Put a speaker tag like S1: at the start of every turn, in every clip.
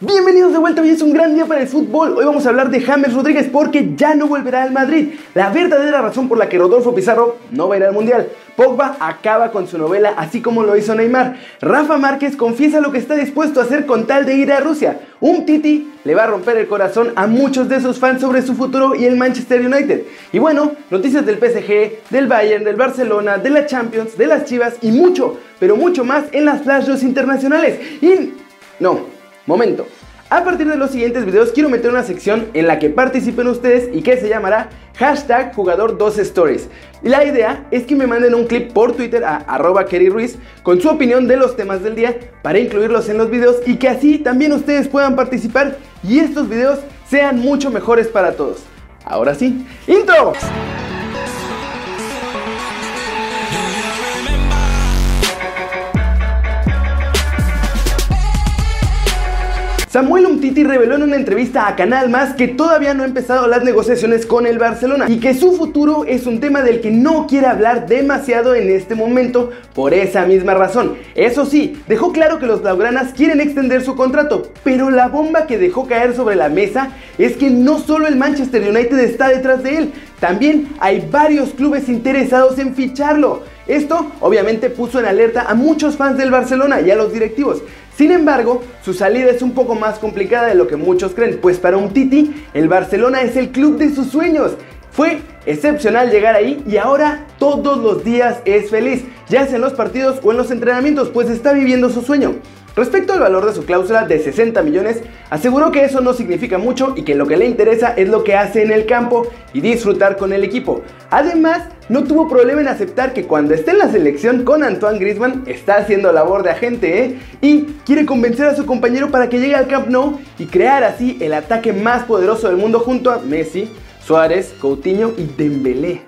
S1: Bienvenidos de vuelta, hoy es un gran día para el fútbol. Hoy vamos a hablar de James Rodríguez porque ya no volverá al Madrid. La verdadera razón por la que Rodolfo Pizarro no va a ir al Mundial. Pogba acaba con su novela así como lo hizo Neymar. Rafa Márquez confiesa lo que está dispuesto a hacer con tal de ir a Rusia. Un Titi le va a romper el corazón a muchos de sus fans sobre su futuro y el Manchester United. Y bueno, noticias del PSG, del Bayern, del Barcelona, de la Champions, de las Chivas y mucho, pero mucho más en las flash internacionales. Y... No, Momento. A partir de los siguientes videos quiero meter una sección en la que participen ustedes y que se llamará hashtag jugador 2 stories. La idea es que me manden un clip por Twitter a arroba Ruiz con su opinión de los temas del día para incluirlos en los videos y que así también ustedes puedan participar y estos videos sean mucho mejores para todos. Ahora sí, intro. Samuel Umtiti reveló en una entrevista a Canal Más que todavía no ha empezado las negociaciones con el Barcelona y que su futuro es un tema del que no quiere hablar demasiado en este momento por esa misma razón. Eso sí, dejó claro que los blaugranas quieren extender su contrato, pero la bomba que dejó caer sobre la mesa es que no solo el Manchester United está detrás de él, también hay varios clubes interesados en ficharlo. Esto obviamente puso en alerta a muchos fans del Barcelona y a los directivos. Sin embargo, su salida es un poco más complicada de lo que muchos creen, pues para un Titi, el Barcelona es el club de sus sueños. Fue excepcional llegar ahí y ahora todos los días es feliz, ya sea en los partidos o en los entrenamientos, pues está viviendo su sueño. Respecto al valor de su cláusula de 60 millones, aseguró que eso no significa mucho y que lo que le interesa es lo que hace en el campo y disfrutar con el equipo. Además, no tuvo problema en aceptar que cuando esté en la selección con Antoine Griezmann está haciendo labor de agente ¿eh? y quiere convencer a su compañero para que llegue al Camp Nou y crear así el ataque más poderoso del mundo junto a Messi, Suárez, Coutinho y Dembélé.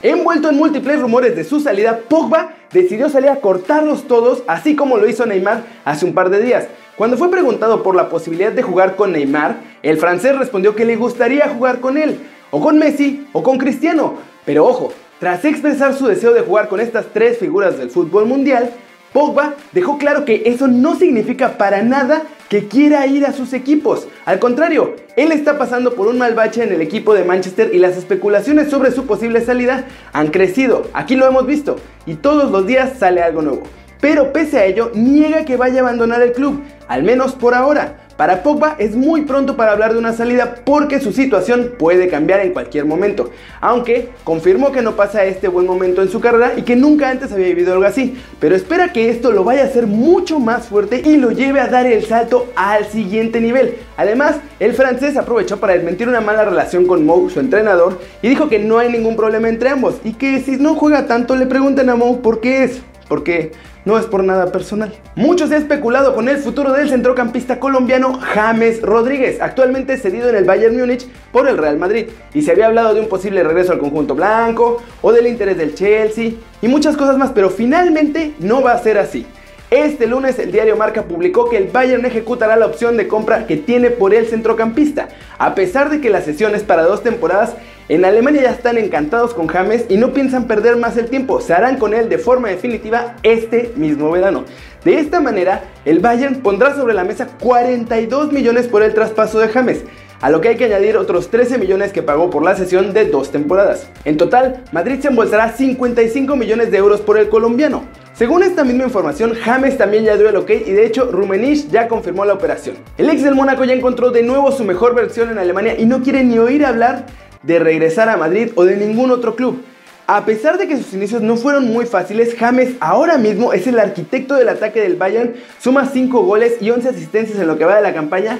S1: Envuelto en múltiples rumores de su salida, Pogba decidió salir a cortarlos todos, así como lo hizo Neymar hace un par de días. Cuando fue preguntado por la posibilidad de jugar con Neymar, el francés respondió que le gustaría jugar con él, o con Messi, o con Cristiano. Pero ojo, tras expresar su deseo de jugar con estas tres figuras del fútbol mundial, Pogba dejó claro que eso no significa para nada que quiera ir a sus equipos. Al contrario, él está pasando por un mal bache en el equipo de Manchester y las especulaciones sobre su posible salida han crecido. Aquí lo hemos visto y todos los días sale algo nuevo. Pero pese a ello, niega que vaya a abandonar el club, al menos por ahora. Para Pogba es muy pronto para hablar de una salida porque su situación puede cambiar en cualquier momento, aunque confirmó que no pasa este buen momento en su carrera y que nunca antes había vivido algo así, pero espera que esto lo vaya a hacer mucho más fuerte y lo lleve a dar el salto al siguiente nivel. Además, el francés aprovechó para desmentir una mala relación con Mou, su entrenador, y dijo que no hay ningún problema entre ambos y que si no juega tanto le pregunten a Mou por qué es, porque no es por nada personal. Muchos se ha especulado con el futuro del centrocampista colombiano James Rodríguez, actualmente cedido en el Bayern Múnich por el Real Madrid, y se había hablado de un posible regreso al conjunto blanco o del interés del Chelsea y muchas cosas más, pero finalmente no va a ser así. Este lunes el diario Marca publicó que el Bayern ejecutará la opción de compra que tiene por el centrocampista. A pesar de que la sesión es para dos temporadas, en Alemania ya están encantados con James y no piensan perder más el tiempo. Se harán con él de forma definitiva este mismo verano. De esta manera, el Bayern pondrá sobre la mesa 42 millones por el traspaso de James a lo que hay que añadir otros 13 millones que pagó por la sesión de dos temporadas. En total, Madrid se embolsará 55 millones de euros por el colombiano. Según esta misma información, James también ya dio el ok y de hecho Rummenigge ya confirmó la operación. El ex del Mónaco ya encontró de nuevo su mejor versión en Alemania y no quiere ni oír hablar de regresar a Madrid o de ningún otro club. A pesar de que sus inicios no fueron muy fáciles, James ahora mismo es el arquitecto del ataque del Bayern, suma 5 goles y 11 asistencias en lo que va de la campaña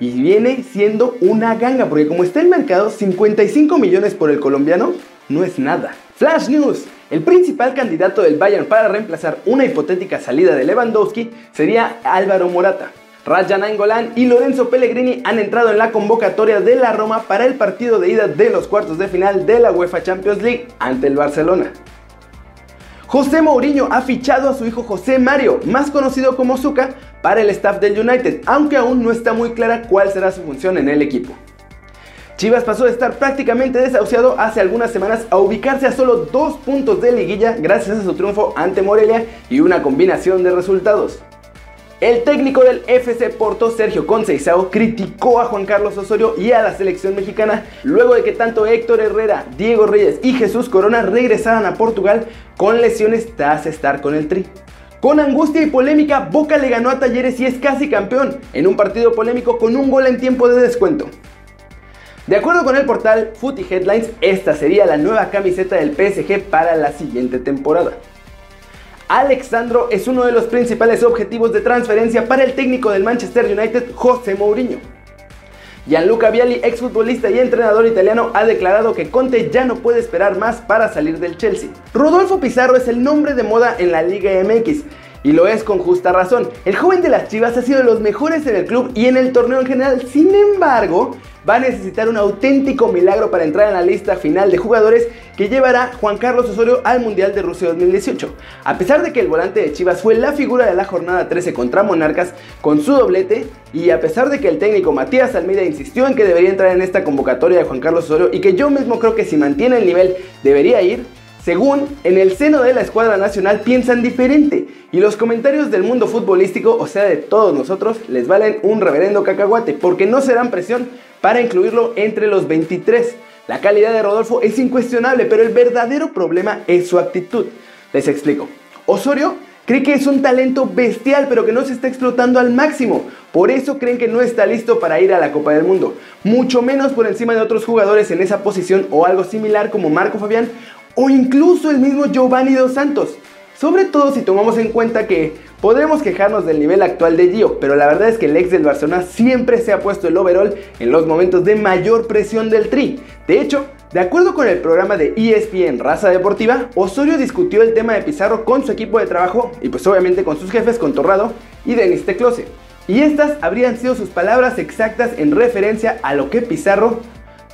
S1: y viene siendo una ganga, porque como está el mercado, 55 millones por el colombiano no es nada. Flash News. El principal candidato del Bayern para reemplazar una hipotética salida de Lewandowski sería Álvaro Morata. Rajan Nainggolan y Lorenzo Pellegrini han entrado en la convocatoria de la Roma para el partido de ida de los cuartos de final de la UEFA Champions League ante el Barcelona. José Mourinho ha fichado a su hijo José Mario, más conocido como Zuka, para el staff del United, aunque aún no está muy clara cuál será su función en el equipo. Chivas pasó de estar prácticamente desahuciado hace algunas semanas a ubicarse a solo dos puntos de liguilla gracias a su triunfo ante Morelia y una combinación de resultados. El técnico del FC Porto, Sergio Conceição, criticó a Juan Carlos Osorio y a la selección mexicana luego de que tanto Héctor Herrera, Diego Reyes y Jesús Corona regresaran a Portugal con lesiones tras estar con el Tri. Con angustia y polémica, Boca le ganó a Talleres y es casi campeón, en un partido polémico con un gol en tiempo de descuento. De acuerdo con el portal Footy Headlines, esta sería la nueva camiseta del PSG para la siguiente temporada. Alexandro es uno de los principales objetivos de transferencia para el técnico del Manchester United, José Mourinho. Gianluca Vialli, exfutbolista y entrenador italiano, ha declarado que Conte ya no puede esperar más para salir del Chelsea. Rodolfo Pizarro es el nombre de moda en la Liga MX. Y lo es con justa razón. El joven de las Chivas ha sido de los mejores en el club y en el torneo en general. Sin embargo, va a necesitar un auténtico milagro para entrar en la lista final de jugadores que llevará Juan Carlos Osorio al Mundial de Rusia 2018. A pesar de que el volante de Chivas fue la figura de la jornada 13 contra Monarcas con su doblete, y a pesar de que el técnico Matías Almeida insistió en que debería entrar en esta convocatoria de Juan Carlos Osorio y que yo mismo creo que si mantiene el nivel debería ir, según, en el seno de la escuadra nacional piensan diferente y los comentarios del mundo futbolístico, o sea de todos nosotros, les valen un reverendo cacahuate porque no serán presión para incluirlo entre los 23. La calidad de Rodolfo es incuestionable, pero el verdadero problema es su actitud. Les explico. Osorio cree que es un talento bestial, pero que no se está explotando al máximo. Por eso creen que no está listo para ir a la Copa del Mundo. Mucho menos por encima de otros jugadores en esa posición o algo similar como Marco Fabián o incluso el mismo Giovanni Dos Santos. Sobre todo si tomamos en cuenta que podremos quejarnos del nivel actual de Gio, pero la verdad es que el ex del Barcelona siempre se ha puesto el overall en los momentos de mayor presión del Tri. De hecho, de acuerdo con el programa de ESPN Raza Deportiva, Osorio discutió el tema de Pizarro con su equipo de trabajo y pues obviamente con sus jefes con Torrado y Denis Teclose. Y estas habrían sido sus palabras exactas en referencia a lo que Pizarro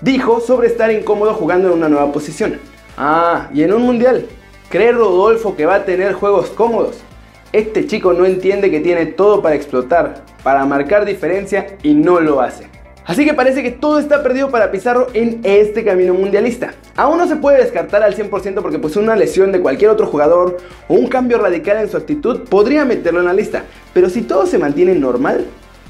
S1: dijo sobre estar incómodo jugando en una nueva posición. Ah, y en un mundial. ¿Cree Rodolfo que va a tener juegos cómodos? Este chico no entiende que tiene todo para explotar, para marcar diferencia y no lo hace. Así que parece que todo está perdido para Pizarro en este camino mundialista. Aún no se puede descartar al 100% porque pues una lesión de cualquier otro jugador o un cambio radical en su actitud podría meterlo en la lista. Pero si todo se mantiene normal,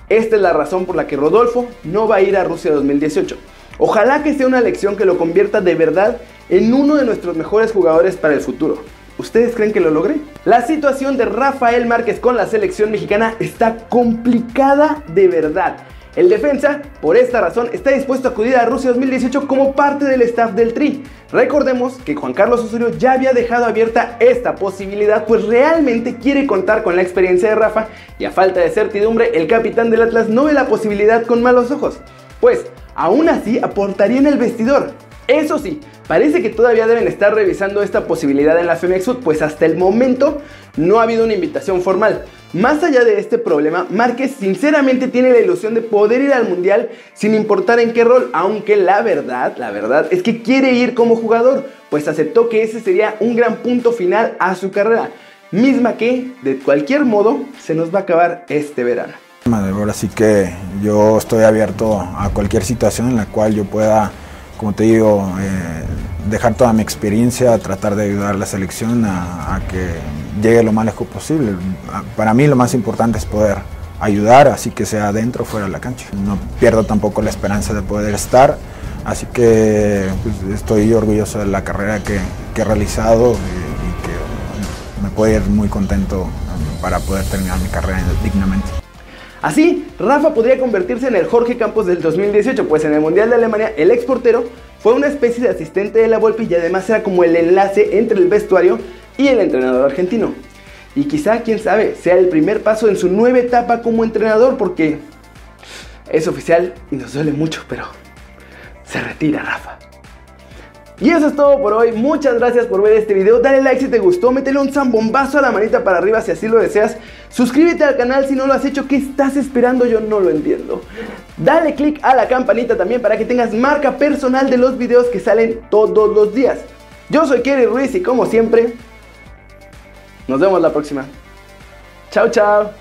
S1: esta es la razón por la que Rodolfo no va a ir a Rusia 2018. Ojalá que sea una lección que lo convierta de verdad en uno de nuestros mejores jugadores para el futuro. ¿Ustedes creen que lo logré? La situación de Rafael Márquez con la selección mexicana está complicada de verdad. El defensa, por esta razón, está dispuesto a acudir a Rusia 2018 como parte del staff del Tri. Recordemos que Juan Carlos Osorio ya había dejado abierta esta posibilidad, pues realmente quiere contar con la experiencia de Rafa y a falta de certidumbre, el capitán del Atlas no ve la posibilidad con malos ojos. Pues, aún así aportaría en el vestidor. Eso sí, parece que todavía deben estar revisando esta posibilidad en la Femexud, pues hasta el momento no ha habido una invitación formal. Más allá de este problema, Márquez sinceramente tiene la ilusión de poder ir al Mundial sin importar en qué rol, aunque la verdad, la verdad es que quiere ir como jugador, pues aceptó que ese sería un gran punto final a su carrera, misma que, de cualquier modo, se nos va a acabar este verano.
S2: Ahora sí que yo estoy abierto a cualquier situación en la cual yo pueda como te digo, eh, dejar toda mi experiencia, tratar de ayudar a la selección a, que llegue lo más lejos posible. Para mí lo más importante es poder ayudar, así que sea dentro o fuera de la cancha. No pierdo tampoco la esperanza de poder estar, así que pues, estoy orgulloso de la carrera que, he realizado y, y, que me puedo ir muy contento para poder terminar mi carrera dignamente.
S1: Así, Rafa podría convertirse en el Jorge Campos del 2018, pues en el Mundial de Alemania el exportero fue una especie de asistente de la Volpe y además era como el enlace entre el vestuario y el entrenador argentino. Y quizá, quién sabe, sea el primer paso en su nueva etapa como entrenador porque es oficial y nos duele mucho, pero se retira Rafa. Y eso es todo por hoy, muchas gracias por ver este video, dale like si te gustó, métele un zambombazo a la manita para arriba si así lo deseas, suscríbete al canal si no lo has hecho, ¿qué estás esperando? Yo no lo entiendo. Dale click a la campanita también para que tengas marca personal de los videos que salen todos los días. Yo soy Kerry Ruiz y como siempre, nos vemos la próxima. Chao, chao.